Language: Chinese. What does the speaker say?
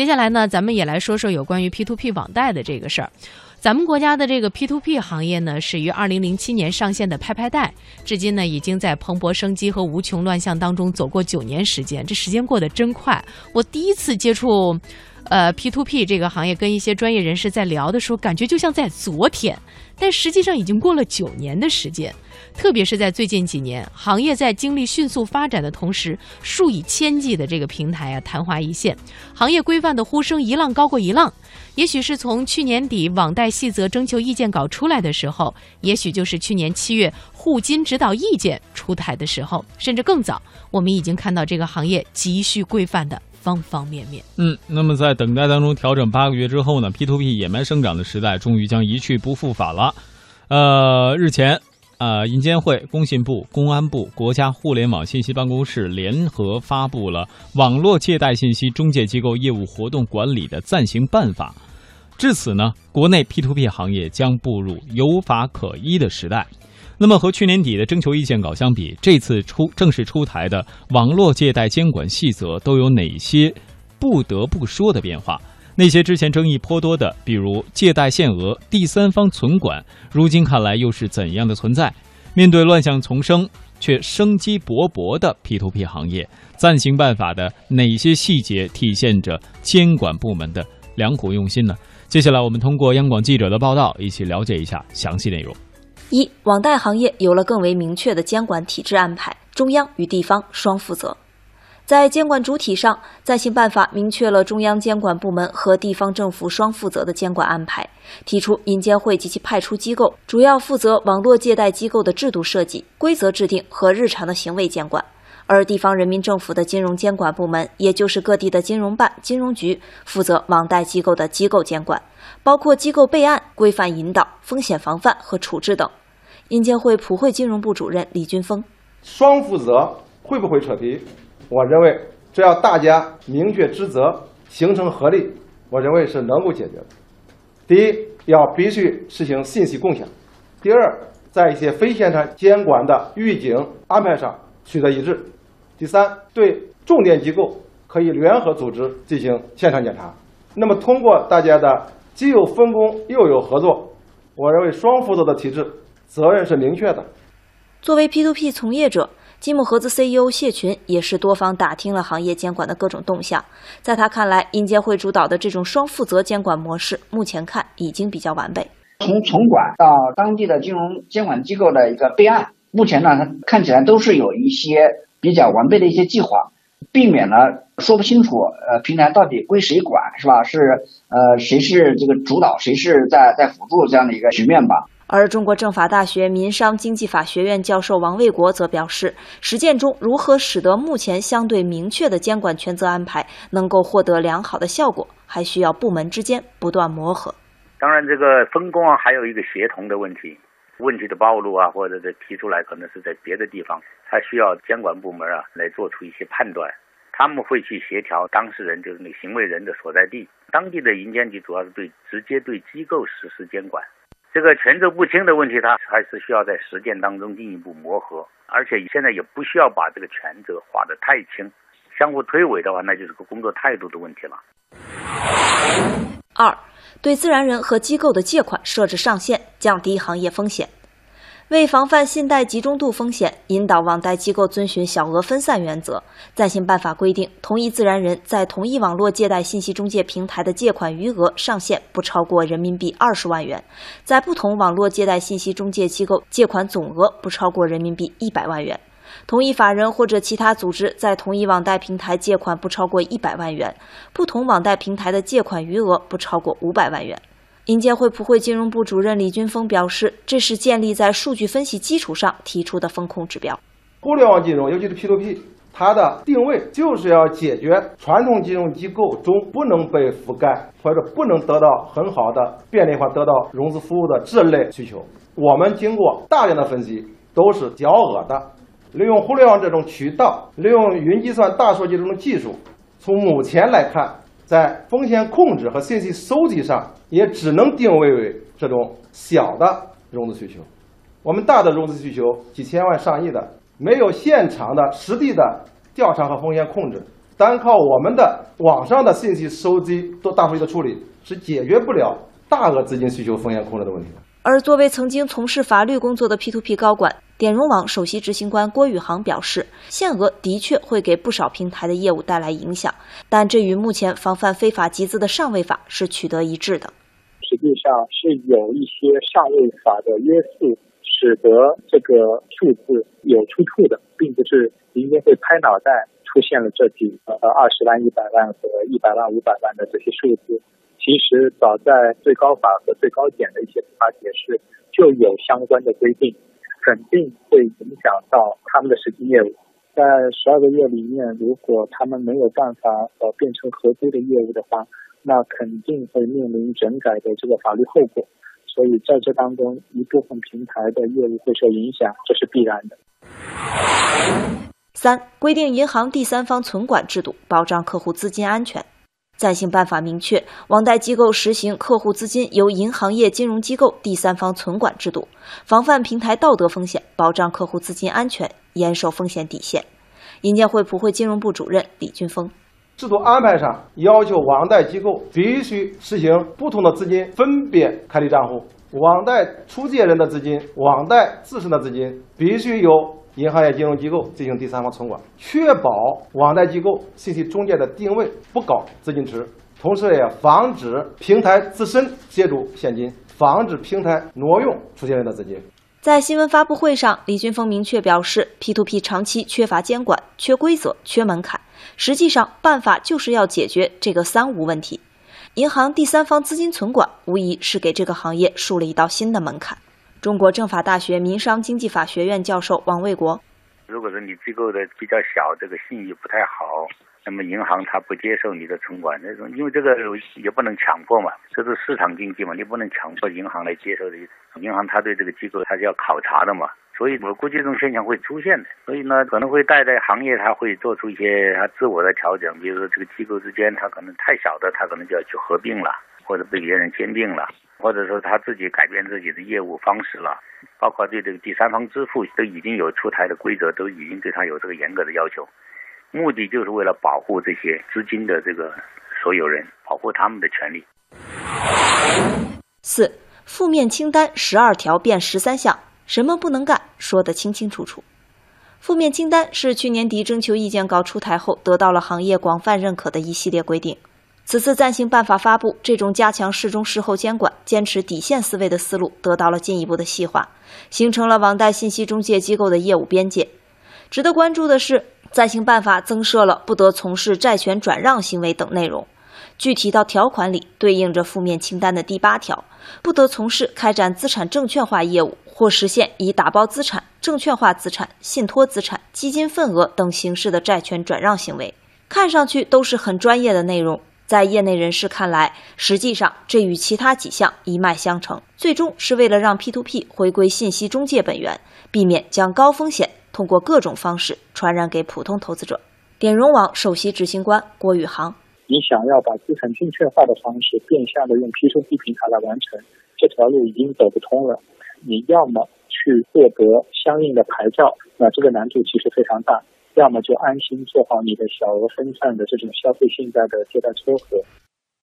接下来呢，咱们也来说说有关于 P to P 网贷的这个事儿。咱们国家的这个 P to P 行业呢，始于二零零七年上线的拍拍贷，至今呢已经在蓬勃生机和无穷乱象当中走过九年时间，这时间过得真快。我第一次接触，呃 P to P 这个行业，跟一些专业人士在聊的时候，感觉就像在昨天，但实际上已经过了九年的时间。特别是在最近几年，行业在经历迅速发展的同时，数以千计的这个平台啊昙花一现，行业规范的呼声一浪高过一浪。也许是从去年底网贷细则征求意见稿出来的时候，也许就是去年七月互金指导意见出台的时候，甚至更早，我们已经看到这个行业急需规范的方方面面。嗯，那么在等待当中调整八个月之后呢，P to P 野蛮生长的时代终于将一去不复返了。呃，日前。呃，银监会、工信部、公安部、国家互联网信息办公室联合发布了《网络借贷信息中介机构业务活动管理的暂行办法》。至此呢，国内 P2P 行业将步入有法可依的时代。那么，和去年底的征求意见稿相比，这次出正式出台的网络借贷监管细则都有哪些不得不说的变化？那些之前争议颇多的，比如借贷限额、第三方存管，如今看来又是怎样的存在？面对乱象丛生却生机勃勃的 P2P 行业，暂行办法的哪些细节体现着监管部门的良苦用心呢？接下来我们通过央广记者的报道，一起了解一下详细内容。一、网贷行业有了更为明确的监管体制安排，中央与地方双负责。在监管主体上，暂行办法明确了中央监管部门和地方政府双负责的监管安排，提出银监会及其派出机构主要负责网络借贷机构的制度设计、规则制定和日常的行为监管，而地方人民政府的金融监管部门，也就是各地的金融办、金融局，负责网贷机构的机构监管，包括机构备案、规范引导、风险防范和处置等。银监会普惠金融部主任李军峰：双负责会不会扯皮？我认为，只要大家明确职责，形成合力，我认为是能够解决的。第一，要必须实行信息共享；第二，在一些非现场监管的预警安排上取得一致；第三，对重点机构可以联合组织进行现场检查。那么，通过大家的既有分工又有合作，我认为双负责的体制责任是明确的。作为 P2P 从业者。积木盒子 CEO 谢群也是多方打听了行业监管的各种动向，在他看来，银监会主导的这种双负责监管模式，目前看已经比较完备。从存管到当地的金融监管机构的一个备案，目前呢，看起来都是有一些比较完备的一些计划，避免了说不清楚，呃，平台到底归谁管，是吧？是呃，谁是这个主导，谁是在在辅助这样的一个局面吧？而中国政法大学民商经济法学院教授王卫国则表示，实践中如何使得目前相对明确的监管权责安排能够获得良好的效果，还需要部门之间不断磨合。当然，这个分工啊，还有一个协同的问题，问题的暴露啊，或者是提出来，可能是在别的地方，还需要监管部门啊来做出一些判断。他们会去协调当事人，就是那行为人的所在地，当地的银监局主要是对直接对机构实施监管。这个权责不清的问题，它还是需要在实践当中进一步磨合，而且现在也不需要把这个权责划得太清，相互推诿的话，那就是个工作态度的问题了。二，对自然人和机构的借款设置上限，降低行业风险。为防范信贷集中度风险，引导网贷机构遵循小额分散原则，暂行办法规定，同一自然人在同一网络借贷信息中介平台的借款余额上限不超过人民币二十万元，在不同网络借贷信息中介机构借款总额不超过人民币一百万元，同一法人或者其他组织在同一网贷平台借款不超过一百万元，不同网贷平台的借款余额不超过五百万元。银监会普惠金融部主任李军峰表示，这是建立在数据分析基础上提出的风控指标。互联网金融，尤其是 P2P，它的定位就是要解决传统金融机构中不能被覆盖或者不能得到很好的便利化得到融资服务的这类需求。我们经过大量的分析，都是小额的。利用互联网这种渠道，利用云计算、大数据这种技术，从目前来看。在风险控制和信息收集上，也只能定位为这种小的融资需求。我们大的融资需求几千万、上亿的，没有现场的实地的调查和风险控制，单靠我们的网上的信息收集做大数据的处理是解决不了大额资金需求风险控制的问题的。而作为曾经从事法律工作的 P2P 高管，点融网首席执行官郭宇航表示，限额的确会给不少平台的业务带来影响，但这与目前防范非法集资的上位法是取得一致的。实际上是有一些上位法的约束，使得这个数字有出处的，并不是民间会拍脑袋。出现了这几个呃二十万、一百万和一百万、五百万的这些数字，其实早在最高法和最高检的一些司法解释就有相关的规定，肯定会影响到他们的实际业务。在十二个月里面，如果他们没有办法呃变成合规的业务的话，那肯定会面临整改的这个法律后果。所以在这当中，一部分平台的业务会受影响，这是必然的。三、规定银行第三方存管制度，保障客户资金安全。暂行办法明确，网贷机构实行客户资金由银行业金融机构第三方存管制度，防范平台道德风险，保障客户资金安全，严守风险底线。银监会普惠金融部主任李军峰：制度安排上要求网贷机构必须实行不同的资金分别开立账户，网贷出借人的资金、网贷自身的资金必须由。银行业金融机构进行第三方存管，确保网贷机构信息中介的定位不搞资金池，同时也防止平台自身借助现金，防止平台挪用出借人的资金。在新闻发布会上，李军峰明确表示，P2P 长期缺乏监管、缺规则、缺门槛，实际上办法就是要解决这个“三无”问题。银行第三方资金存管无疑是给这个行业树了一道新的门槛。中国政法大学民商经济法学院教授王卫国：如果说你机构的比较小，这个信誉不太好，那么银行它不接受你的存款，那种因为这个也不能强迫嘛，这是市场经济嘛，你不能强迫银行来接受的。银行它对这个机构它是要考察的嘛，所以我估计这种现象会出现的。所以呢，可能会带在行业，它会做出一些它自我的调整，比如说这个机构之间它可能太小的，它可能就要去合并了，或者被别人兼并了。或者说他自己改变自己的业务方式了，包括对这个第三方支付都已经有出台的规则，都已经对他有这个严格的要求，目的就是为了保护这些资金的这个所有人，保护他们的权利。四负面清单十二条变十三项，什么不能干说得清清楚楚。负面清单是去年底征求意见稿出台后得到了行业广泛认可的一系列规定。此次暂行办法发布，这种加强事中事后监管、坚持底线思维的思路得到了进一步的细化，形成了网贷信息中介机构的业务边界。值得关注的是，暂行办法增设了不得从事债权转让行为等内容，具体到条款里对应着负面清单的第八条，不得从事开展资产证券化业务或实现以打包资产、证券化资产、信托资产、基金份额等形式的债权转让行为。看上去都是很专业的内容。在业内人士看来，实际上这与其他几项一脉相承，最终是为了让 P2P 回归信息中介本源，避免将高风险通过各种方式传染给普通投资者。点融网首席执行官郭宇航：你想要把资产证券化的方式变相的用 P2P 平台来完成，这条路已经走不通了。你要么去获得相应的牌照，那这个难度其实非常大。要么就安心做好你的小额分散的这种消费信贷的借贷撮合，